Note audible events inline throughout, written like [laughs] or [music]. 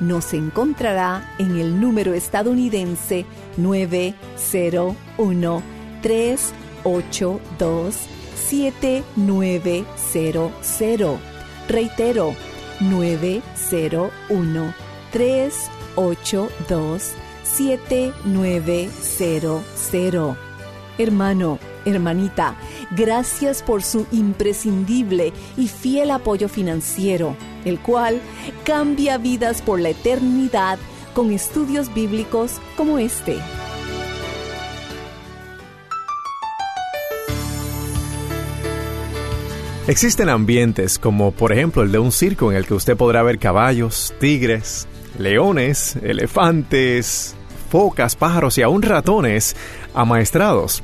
Nos encontrará en el número estadounidense 901 382 7900. Reitero, 901 382 7900. Hermano, hermanita, gracias por su imprescindible y fiel apoyo financiero, el cual cambia vidas por la eternidad con estudios bíblicos como este. Existen ambientes como por ejemplo el de un circo en el que usted podrá ver caballos, tigres, leones, elefantes, focas, pájaros y aún ratones amaestrados.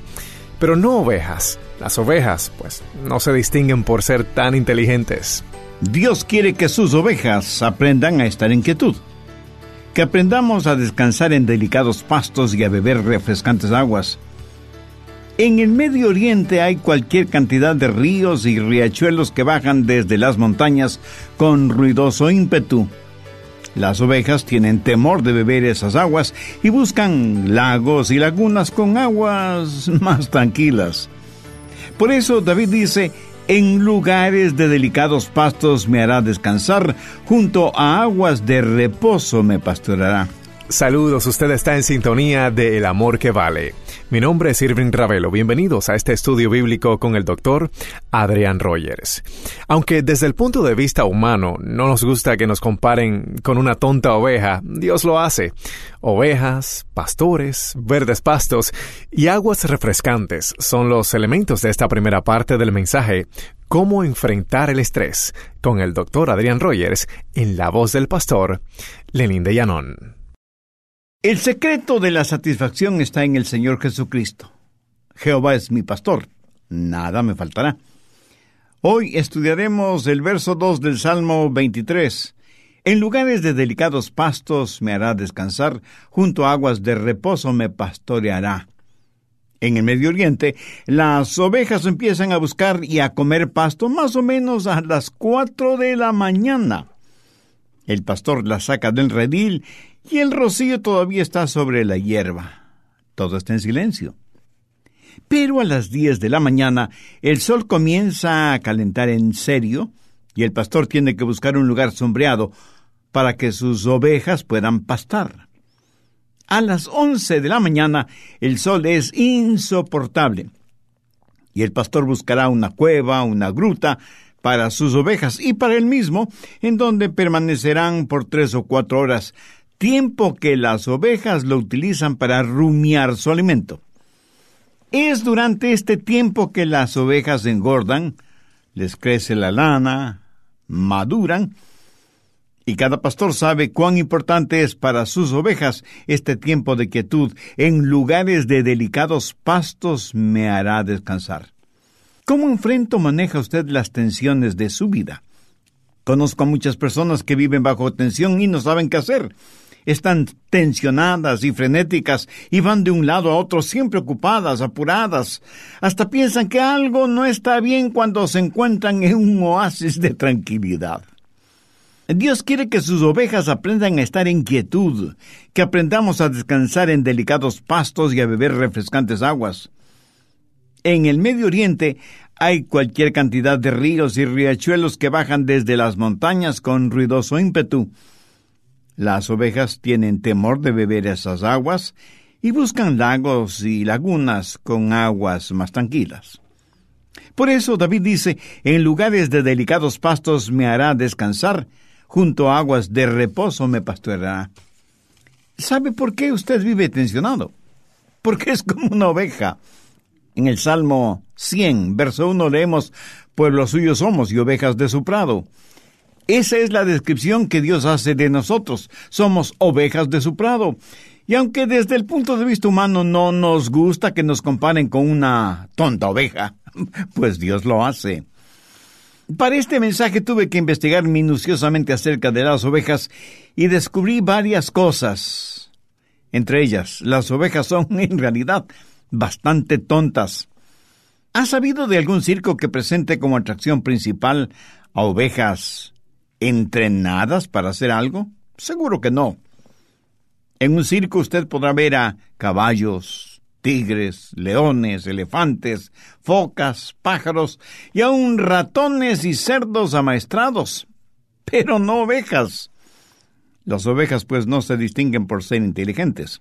Pero no ovejas. Las ovejas, pues, no se distinguen por ser tan inteligentes. Dios quiere que sus ovejas aprendan a estar en quietud. Que aprendamos a descansar en delicados pastos y a beber refrescantes aguas en el Medio Oriente hay cualquier cantidad de ríos y riachuelos que bajan desde las montañas con ruidoso ímpetu. Las ovejas tienen temor de beber esas aguas y buscan lagos y lagunas con aguas [laughs] más tranquilas. Por eso David dice, en lugares de delicados pastos me hará descansar, junto a aguas de reposo me pastorará. Saludos, usted está en sintonía de El Amor que Vale. Mi nombre es Irving Ravelo. Bienvenidos a este estudio bíblico con el doctor Adrián Rogers. Aunque desde el punto de vista humano no nos gusta que nos comparen con una tonta oveja, Dios lo hace. Ovejas, pastores, verdes pastos y aguas refrescantes son los elementos de esta primera parte del mensaje Cómo enfrentar el estrés con el doctor Adrián Rogers en la voz del pastor Lenín de Llanón. El secreto de la satisfacción está en el Señor Jesucristo. Jehová es mi pastor, nada me faltará. Hoy estudiaremos el verso 2 del Salmo 23. En lugares de delicados pastos me hará descansar, junto a aguas de reposo me pastoreará. En el Medio Oriente, las ovejas empiezan a buscar y a comer pasto más o menos a las cuatro de la mañana. El pastor las saca del redil y el rocío todavía está sobre la hierba. Todo está en silencio. Pero a las diez de la mañana el sol comienza a calentar en serio y el pastor tiene que buscar un lugar sombreado para que sus ovejas puedan pastar. A las once de la mañana el sol es insoportable y el pastor buscará una cueva, una gruta, para sus ovejas y para él mismo, en donde permanecerán por tres o cuatro horas tiempo que las ovejas lo utilizan para rumiar su alimento. Es durante este tiempo que las ovejas engordan, les crece la lana, maduran, y cada pastor sabe cuán importante es para sus ovejas este tiempo de quietud. En lugares de delicados pastos me hará descansar. ¿Cómo enfrenta o maneja usted las tensiones de su vida? Conozco a muchas personas que viven bajo tensión y no saben qué hacer. Están tensionadas y frenéticas y van de un lado a otro siempre ocupadas, apuradas. Hasta piensan que algo no está bien cuando se encuentran en un oasis de tranquilidad. Dios quiere que sus ovejas aprendan a estar en quietud, que aprendamos a descansar en delicados pastos y a beber refrescantes aguas. En el Medio Oriente hay cualquier cantidad de ríos y riachuelos que bajan desde las montañas con ruidoso ímpetu. Las ovejas tienen temor de beber esas aguas y buscan lagos y lagunas con aguas más tranquilas. Por eso David dice, en lugares de delicados pastos me hará descansar, junto a aguas de reposo me pastoreará. ¿Sabe por qué usted vive tensionado? Porque es como una oveja. En el Salmo 100, verso 1 leemos, Pueblos suyos somos y ovejas de su prado. Esa es la descripción que Dios hace de nosotros. Somos ovejas de su prado. Y aunque desde el punto de vista humano no nos gusta que nos comparen con una tonta oveja, [laughs] pues Dios lo hace. Para este mensaje tuve que investigar minuciosamente acerca de las ovejas y descubrí varias cosas. Entre ellas, las ovejas son [laughs] en realidad bastante tontas. ¿Has sabido de algún circo que presente como atracción principal a ovejas entrenadas para hacer algo? Seguro que no. En un circo usted podrá ver a caballos, tigres, leones, elefantes, focas, pájaros y aun ratones y cerdos amaestrados, pero no ovejas. Las ovejas pues no se distinguen por ser inteligentes.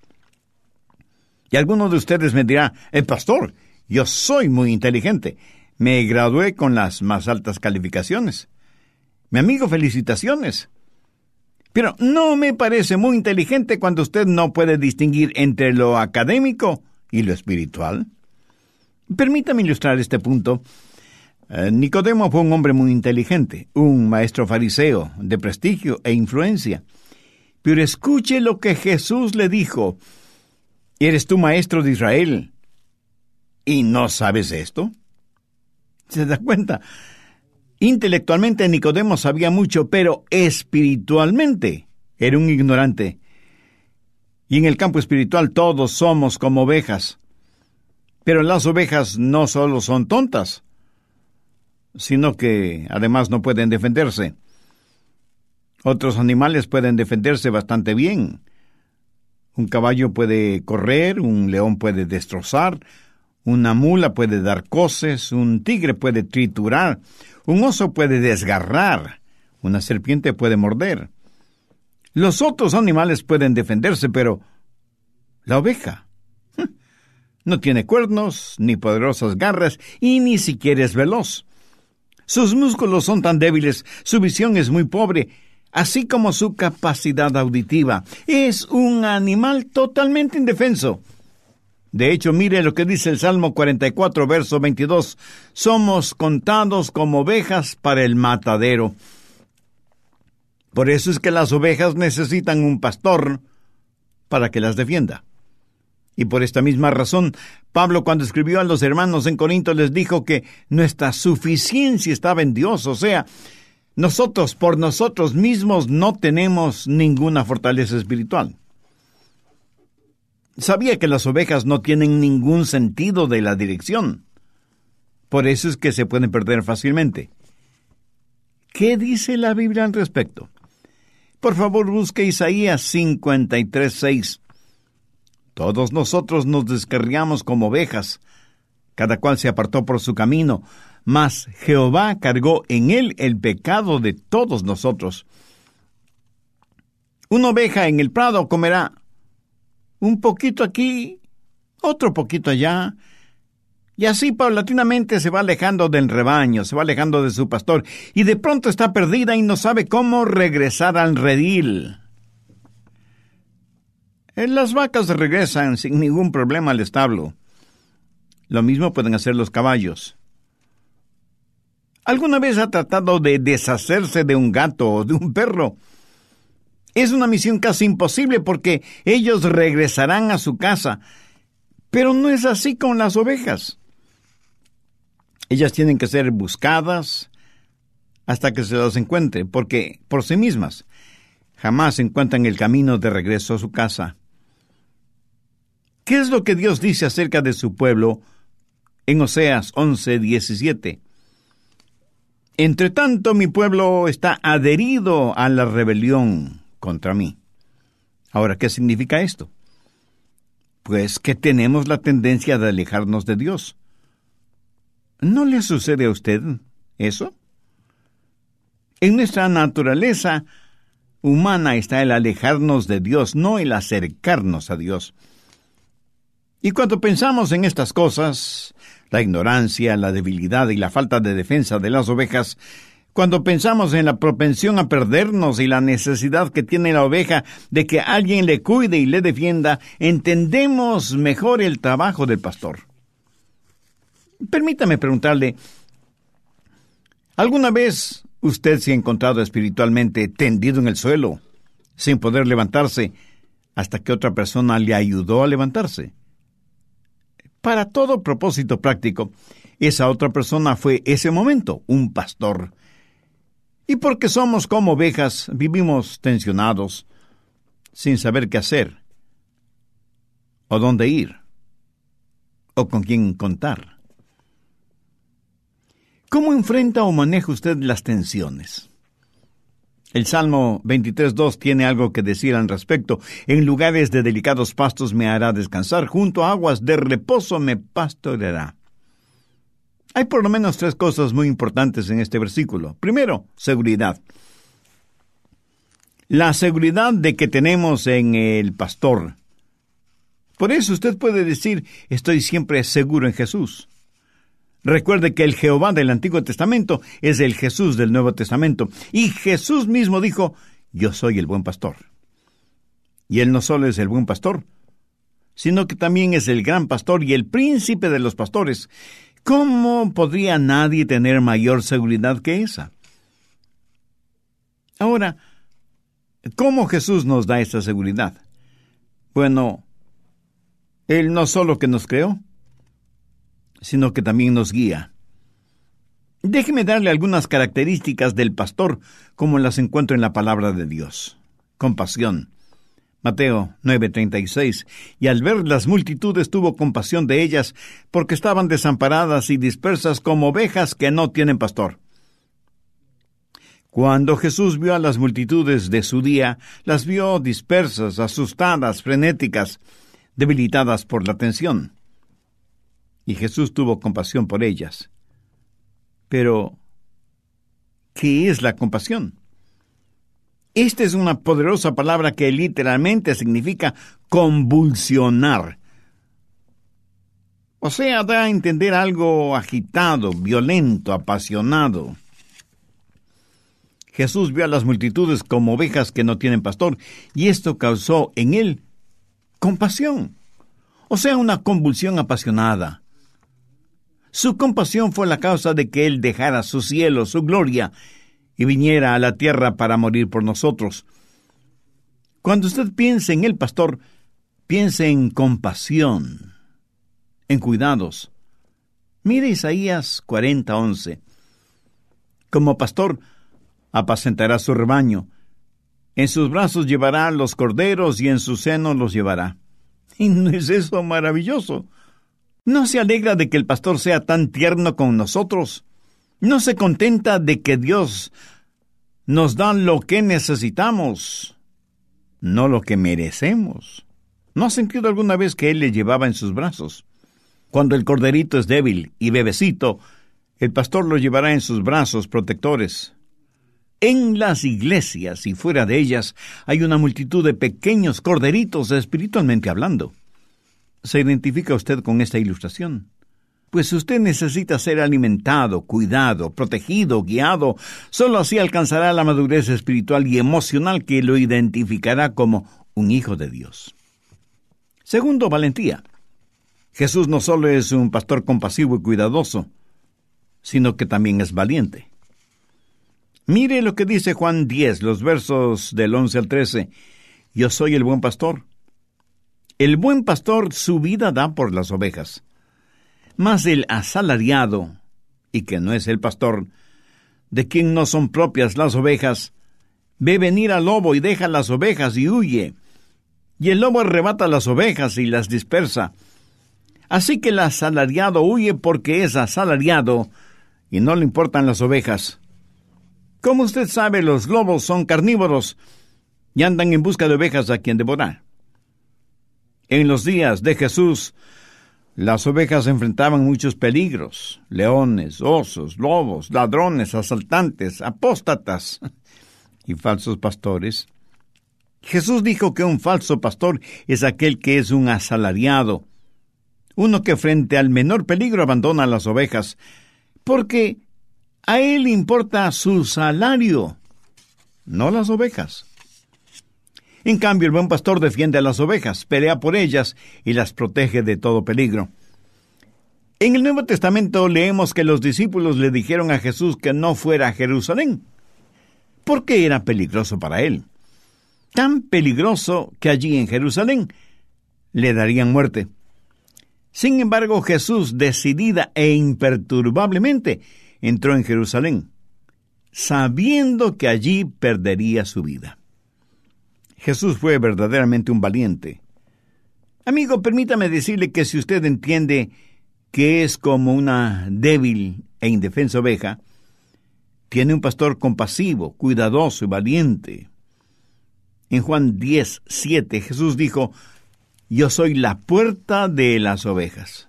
Y alguno de ustedes me dirá, el pastor, yo soy muy inteligente. Me gradué con las más altas calificaciones. Mi amigo, felicitaciones. Pero no me parece muy inteligente cuando usted no puede distinguir entre lo académico y lo espiritual? Permítame ilustrar este punto. Eh, Nicodemo fue un hombre muy inteligente, un maestro fariseo de prestigio e influencia. Pero escuche lo que Jesús le dijo. ¿Eres tú maestro de Israel? ¿Y no sabes esto? ¿Se da cuenta? Intelectualmente Nicodemo sabía mucho, pero espiritualmente era un ignorante. Y en el campo espiritual todos somos como ovejas. Pero las ovejas no solo son tontas, sino que además no pueden defenderse. Otros animales pueden defenderse bastante bien. Un caballo puede correr, un león puede destrozar, una mula puede dar coces, un tigre puede triturar, un oso puede desgarrar, una serpiente puede morder. Los otros animales pueden defenderse, pero la oveja no tiene cuernos, ni poderosas garras, y ni siquiera es veloz. Sus músculos son tan débiles, su visión es muy pobre, así como su capacidad auditiva. Es un animal totalmente indefenso. De hecho, mire lo que dice el Salmo 44, verso 22. Somos contados como ovejas para el matadero. Por eso es que las ovejas necesitan un pastor para que las defienda. Y por esta misma razón, Pablo cuando escribió a los hermanos en Corinto les dijo que nuestra suficiencia estaba en Dios, o sea, nosotros por nosotros mismos no tenemos ninguna fortaleza espiritual. Sabía que las ovejas no tienen ningún sentido de la dirección. Por eso es que se pueden perder fácilmente. ¿Qué dice la Biblia al respecto? Por favor, busque Isaías 53:6. Todos nosotros nos descarriamos como ovejas, cada cual se apartó por su camino, mas Jehová cargó en él el pecado de todos nosotros. Una oveja en el prado comerá un poquito aquí, otro poquito allá, y así paulatinamente se va alejando del rebaño, se va alejando de su pastor, y de pronto está perdida y no sabe cómo regresar al redil. Eh, Las vacas regresan sin ningún problema al establo. Lo mismo pueden hacer los caballos. ¿Alguna vez ha tratado de deshacerse de un gato o de un perro? Es una misión casi imposible porque ellos regresarán a su casa. Pero no es así con las ovejas. Ellas tienen que ser buscadas hasta que se las encuentre, porque por sí mismas jamás encuentran el camino de regreso a su casa. ¿Qué es lo que Dios dice acerca de su pueblo en Oseas 11, 17? Entre tanto, mi pueblo está adherido a la rebelión contra mí. Ahora, ¿qué significa esto? Pues que tenemos la tendencia de alejarnos de Dios. ¿No le sucede a usted eso? En nuestra naturaleza humana está el alejarnos de Dios, no el acercarnos a Dios. Y cuando pensamos en estas cosas, la ignorancia, la debilidad y la falta de defensa de las ovejas, cuando pensamos en la propensión a perdernos y la necesidad que tiene la oveja de que alguien le cuide y le defienda, entendemos mejor el trabajo del pastor. Permítame preguntarle, ¿alguna vez usted se ha encontrado espiritualmente tendido en el suelo, sin poder levantarse, hasta que otra persona le ayudó a levantarse? Para todo propósito práctico, esa otra persona fue ese momento, un pastor. Y porque somos como ovejas, vivimos tensionados, sin saber qué hacer, o dónde ir, o con quién contar. ¿Cómo enfrenta o maneja usted las tensiones? El Salmo 23.2 tiene algo que decir al respecto. En lugares de delicados pastos me hará descansar, junto a aguas de reposo me pastoreará. Hay por lo menos tres cosas muy importantes en este versículo. Primero, seguridad. La seguridad de que tenemos en el pastor. Por eso usted puede decir, estoy siempre seguro en Jesús. Recuerde que el Jehová del Antiguo Testamento es el Jesús del Nuevo Testamento. Y Jesús mismo dijo, yo soy el buen pastor. Y él no solo es el buen pastor, sino que también es el gran pastor y el príncipe de los pastores. ¿Cómo podría nadie tener mayor seguridad que esa? Ahora, ¿cómo Jesús nos da esa seguridad? Bueno, Él no solo que nos creó, sino que también nos guía. Déjeme darle algunas características del pastor como las encuentro en la palabra de Dios. Compasión. Mateo 9:36. Y al ver las multitudes tuvo compasión de ellas, porque estaban desamparadas y dispersas como ovejas que no tienen pastor. Cuando Jesús vio a las multitudes de su día, las vio dispersas, asustadas, frenéticas, debilitadas por la tensión y Jesús tuvo compasión por ellas. Pero, ¿qué es la compasión? Esta es una poderosa palabra que literalmente significa convulsionar. O sea, da a entender algo agitado, violento, apasionado. Jesús vio a las multitudes como ovejas que no tienen pastor, y esto causó en él compasión. O sea, una convulsión apasionada. Su compasión fue la causa de que Él dejara su cielo, su gloria, y viniera a la tierra para morir por nosotros. Cuando usted piense en el pastor, piense en compasión, en cuidados. Mire Isaías 40:11. Como pastor, apacentará su rebaño. En sus brazos llevará los corderos y en su seno los llevará. ¿Y [laughs] no es eso maravilloso? ¿No se alegra de que el pastor sea tan tierno con nosotros? ¿No se contenta de que Dios nos da lo que necesitamos, no lo que merecemos? ¿No ha sentido alguna vez que Él le llevaba en sus brazos? Cuando el corderito es débil y bebecito, el pastor lo llevará en sus brazos protectores. En las iglesias y fuera de ellas hay una multitud de pequeños corderitos espiritualmente hablando. ¿Se identifica usted con esta ilustración? Pues usted necesita ser alimentado, cuidado, protegido, guiado. Solo así alcanzará la madurez espiritual y emocional que lo identificará como un hijo de Dios. Segundo, valentía. Jesús no solo es un pastor compasivo y cuidadoso, sino que también es valiente. Mire lo que dice Juan 10, los versos del 11 al 13. Yo soy el buen pastor. El buen pastor su vida da por las ovejas. Mas el asalariado, y que no es el pastor, de quien no son propias las ovejas, ve venir al lobo y deja las ovejas y huye. Y el lobo arrebata las ovejas y las dispersa. Así que el asalariado huye porque es asalariado y no le importan las ovejas. Como usted sabe, los lobos son carnívoros y andan en busca de ovejas a quien devorar. En los días de Jesús, las ovejas enfrentaban muchos peligros, leones, osos, lobos, ladrones, asaltantes, apóstatas [laughs] y falsos pastores. Jesús dijo que un falso pastor es aquel que es un asalariado, uno que frente al menor peligro abandona las ovejas, porque a él importa su salario, no las ovejas. En cambio, el buen pastor defiende a las ovejas, pelea por ellas y las protege de todo peligro. En el Nuevo Testamento leemos que los discípulos le dijeron a Jesús que no fuera a Jerusalén, porque era peligroso para él. Tan peligroso que allí en Jerusalén le darían muerte. Sin embargo, Jesús, decidida e imperturbablemente, entró en Jerusalén, sabiendo que allí perdería su vida. Jesús fue verdaderamente un valiente. Amigo, permítame decirle que si usted entiende que es como una débil e indefensa oveja, tiene un pastor compasivo, cuidadoso y valiente. En Juan 10, 7, Jesús dijo, yo soy la puerta de las ovejas.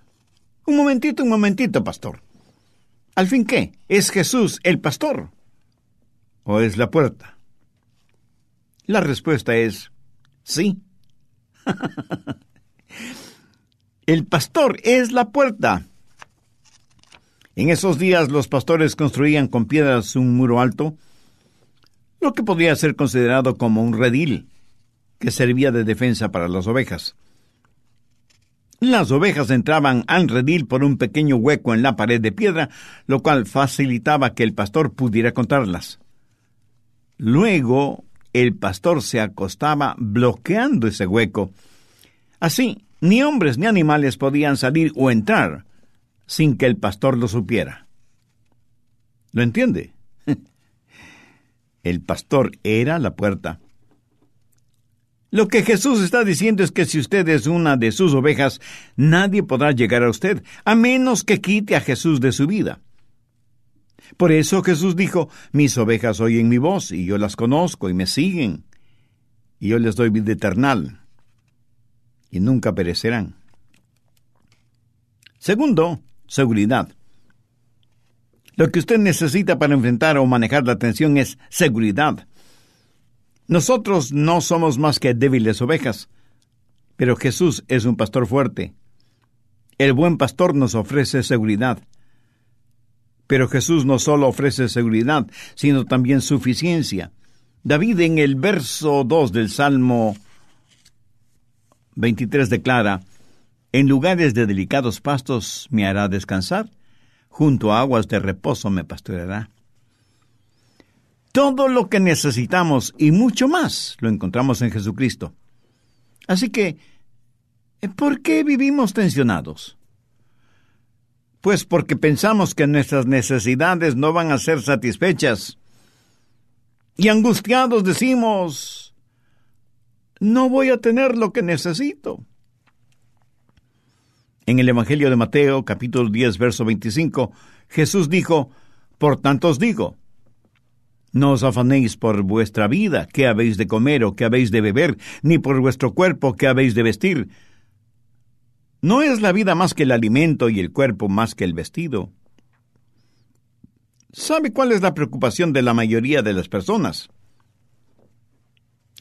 Un momentito, un momentito, pastor. ¿Al fin qué? ¿Es Jesús el pastor? ¿O es la puerta? La respuesta es sí. [laughs] el pastor es la puerta. En esos días los pastores construían con piedras un muro alto, lo que podría ser considerado como un redil, que servía de defensa para las ovejas. Las ovejas entraban al redil por un pequeño hueco en la pared de piedra, lo cual facilitaba que el pastor pudiera contarlas. Luego, el pastor se acostaba bloqueando ese hueco. Así, ni hombres ni animales podían salir o entrar sin que el pastor lo supiera. ¿Lo entiende? [laughs] el pastor era la puerta. Lo que Jesús está diciendo es que si usted es una de sus ovejas, nadie podrá llegar a usted, a menos que quite a Jesús de su vida. Por eso Jesús dijo, mis ovejas oyen mi voz, y yo las conozco, y me siguen, y yo les doy vida eternal, y nunca perecerán. Segundo, seguridad. Lo que usted necesita para enfrentar o manejar la tensión es seguridad. Nosotros no somos más que débiles ovejas, pero Jesús es un pastor fuerte. El buen pastor nos ofrece seguridad. Pero Jesús no solo ofrece seguridad, sino también suficiencia. David en el verso 2 del Salmo 23 declara, En lugares de delicados pastos me hará descansar, junto a aguas de reposo me pastoreará. Todo lo que necesitamos y mucho más lo encontramos en Jesucristo. Así que, ¿por qué vivimos tensionados? Pues porque pensamos que nuestras necesidades no van a ser satisfechas. Y angustiados decimos, no voy a tener lo que necesito. En el Evangelio de Mateo, capítulo 10, verso 25, Jesús dijo, Por tanto os digo, no os afanéis por vuestra vida, qué habéis de comer o qué habéis de beber, ni por vuestro cuerpo, qué habéis de vestir. ¿No es la vida más que el alimento y el cuerpo más que el vestido? ¿Sabe cuál es la preocupación de la mayoría de las personas?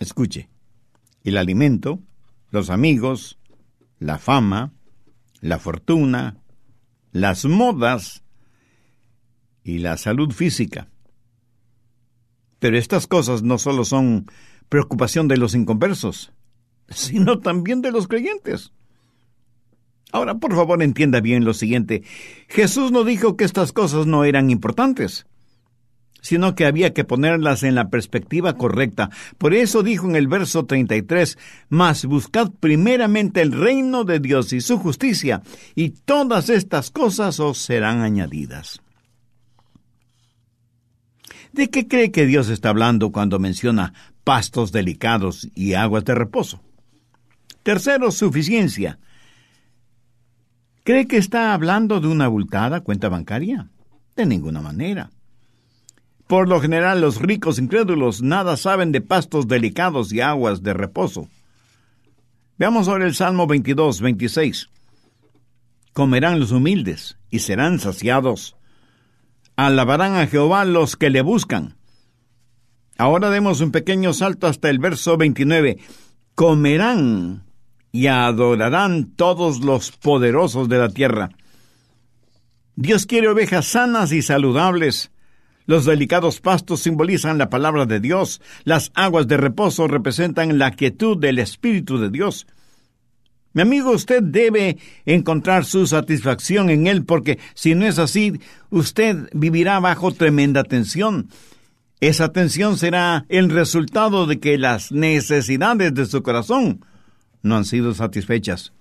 Escuche, el alimento, los amigos, la fama, la fortuna, las modas y la salud física. Pero estas cosas no solo son preocupación de los inconversos, [laughs] sino también de los creyentes. Ahora, por favor, entienda bien lo siguiente. Jesús no dijo que estas cosas no eran importantes, sino que había que ponerlas en la perspectiva correcta. Por eso dijo en el verso 33, Mas buscad primeramente el reino de Dios y su justicia, y todas estas cosas os serán añadidas. ¿De qué cree que Dios está hablando cuando menciona pastos delicados y aguas de reposo? Tercero, suficiencia. ¿Cree que está hablando de una abultada cuenta bancaria? De ninguna manera. Por lo general, los ricos incrédulos nada saben de pastos delicados y aguas de reposo. Veamos ahora el Salmo 22, 26. Comerán los humildes y serán saciados. Alabarán a Jehová los que le buscan. Ahora demos un pequeño salto hasta el verso 29. Comerán y adorarán todos los poderosos de la tierra. Dios quiere ovejas sanas y saludables. Los delicados pastos simbolizan la palabra de Dios. Las aguas de reposo representan la quietud del Espíritu de Dios. Mi amigo, usted debe encontrar su satisfacción en Él porque si no es así, usted vivirá bajo tremenda tensión. Esa tensión será el resultado de que las necesidades de su corazón no han sido satisfechas.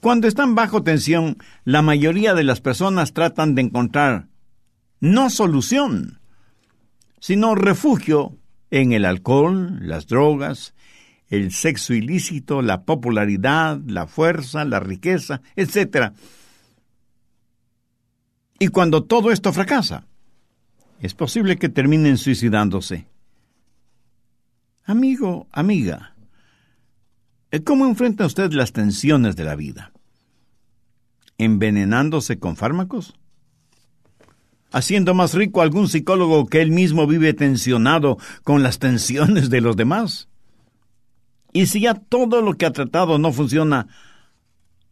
Cuando están bajo tensión, la mayoría de las personas tratan de encontrar no solución, sino refugio en el alcohol, las drogas, el sexo ilícito, la popularidad, la fuerza, la riqueza, etc. Y cuando todo esto fracasa, es posible que terminen suicidándose. Amigo, amiga, ¿cómo enfrenta usted las tensiones de la vida? ¿Envenenándose con fármacos? ¿Haciendo más rico algún psicólogo que él mismo vive tensionado con las tensiones de los demás? Y si ya todo lo que ha tratado no funciona,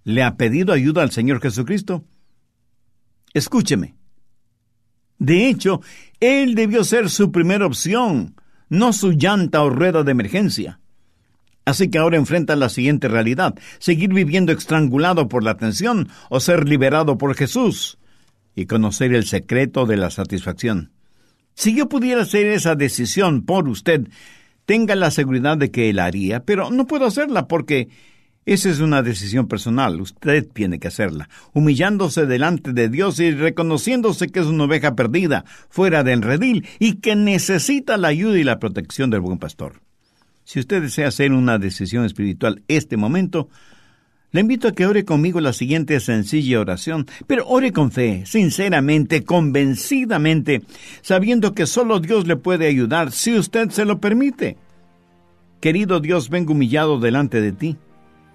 ¿le ha pedido ayuda al Señor Jesucristo? Escúcheme. De hecho, Él debió ser su primera opción no su llanta o rueda de emergencia. Así que ahora enfrenta la siguiente realidad, seguir viviendo estrangulado por la tensión o ser liberado por Jesús y conocer el secreto de la satisfacción. Si yo pudiera hacer esa decisión por usted, tenga la seguridad de que él haría, pero no puedo hacerla porque esa es una decisión personal, usted tiene que hacerla, humillándose delante de Dios y reconociéndose que es una oveja perdida, fuera del redil, y que necesita la ayuda y la protección del buen pastor. Si usted desea hacer una decisión espiritual este momento, le invito a que ore conmigo la siguiente sencilla oración, pero ore con fe, sinceramente, convencidamente, sabiendo que solo Dios le puede ayudar si usted se lo permite. Querido Dios, vengo humillado delante de ti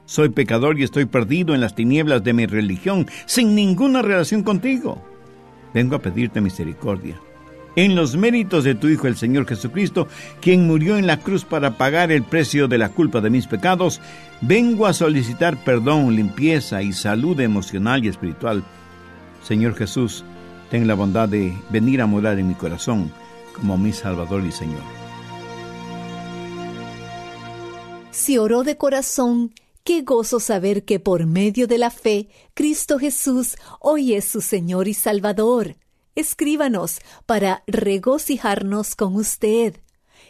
soy pecador y estoy perdido en las tinieblas de mi religión, sin ninguna relación contigo. Vengo a pedirte misericordia. En los méritos de tu Hijo el Señor Jesucristo, quien murió en la cruz para pagar el precio de la culpa de mis pecados, vengo a solicitar perdón, limpieza y salud emocional y espiritual. Señor Jesús, ten la bondad de venir a morar en mi corazón como mi Salvador y Señor. Si oró de corazón, Qué gozo saber que por medio de la fe, Cristo Jesús hoy es su Señor y Salvador. Escríbanos para regocijarnos con usted.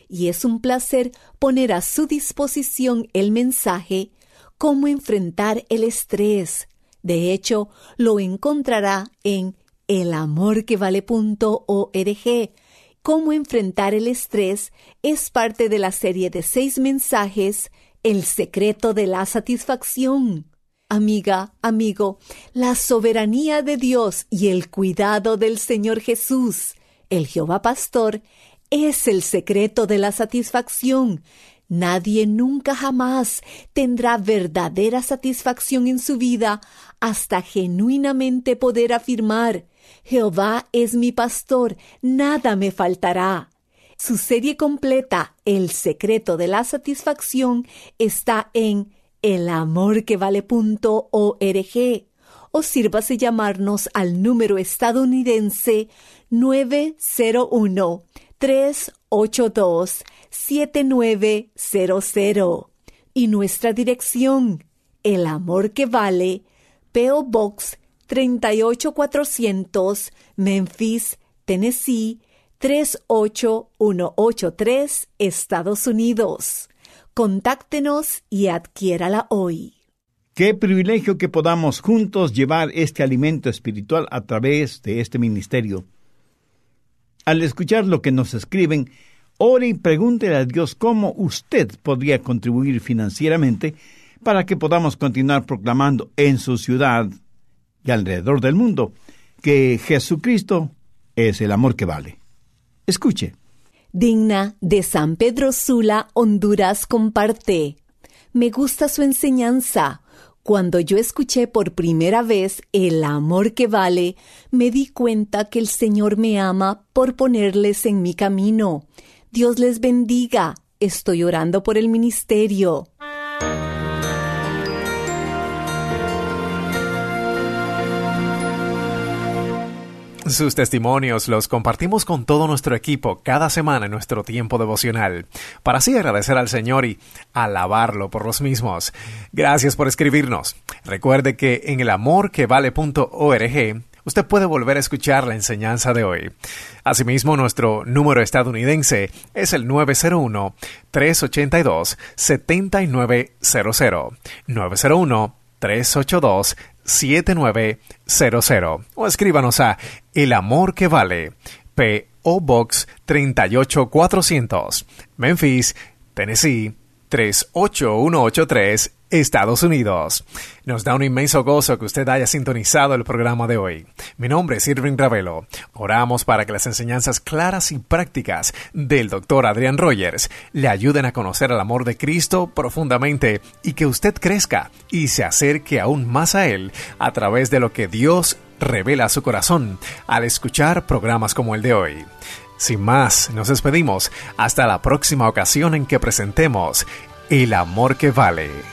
Y es un placer poner a su disposición el mensaje Cómo enfrentar el estrés. De hecho, lo encontrará en elamorquevale.org. Cómo enfrentar el estrés es parte de la serie de seis mensajes el secreto de la satisfacción. Amiga, amigo, la soberanía de Dios y el cuidado del Señor Jesús, el Jehová Pastor, es el secreto de la satisfacción. Nadie nunca jamás tendrá verdadera satisfacción en su vida hasta genuinamente poder afirmar Jehová es mi pastor, nada me faltará. Su serie completa, El secreto de la satisfacción, está en elamorquevale.org o sírvase llamarnos al número estadounidense 901 382-7900 y nuestra dirección, El Amor que Vale, PO Box 38400, Memphis, Tennessee 38183, Estados Unidos. Contáctenos y adquiérala hoy. Qué privilegio que podamos juntos llevar este alimento espiritual a través de este ministerio. Al escuchar lo que nos escriben, ore y pregúntele a Dios cómo usted podría contribuir financieramente para que podamos continuar proclamando en su ciudad y alrededor del mundo que Jesucristo es el amor que vale. Escuche. Digna de San Pedro Sula, Honduras, comparte. Me gusta su enseñanza. Cuando yo escuché por primera vez el amor que vale, me di cuenta que el Señor me ama por ponerles en mi camino. Dios les bendiga. Estoy orando por el ministerio. Sus testimonios los compartimos con todo nuestro equipo cada semana en nuestro tiempo devocional, para así agradecer al Señor y alabarlo por los mismos. Gracias por escribirnos. Recuerde que en elamorquevale.org usted puede volver a escuchar la enseñanza de hoy. Asimismo, nuestro número estadounidense es el 901-382-7900. 901 7900 o escríbanos a El Amor que Vale, P.O. Box 38400, Memphis, Tennessee 38183 Estados Unidos. Nos da un inmenso gozo que usted haya sintonizado el programa de hoy. Mi nombre es Irving Ravelo. Oramos para que las enseñanzas claras y prácticas del doctor Adrián Rogers le ayuden a conocer el amor de Cristo profundamente y que usted crezca y se acerque aún más a Él a través de lo que Dios revela a su corazón al escuchar programas como el de hoy. Sin más, nos despedimos hasta la próxima ocasión en que presentemos El amor que vale.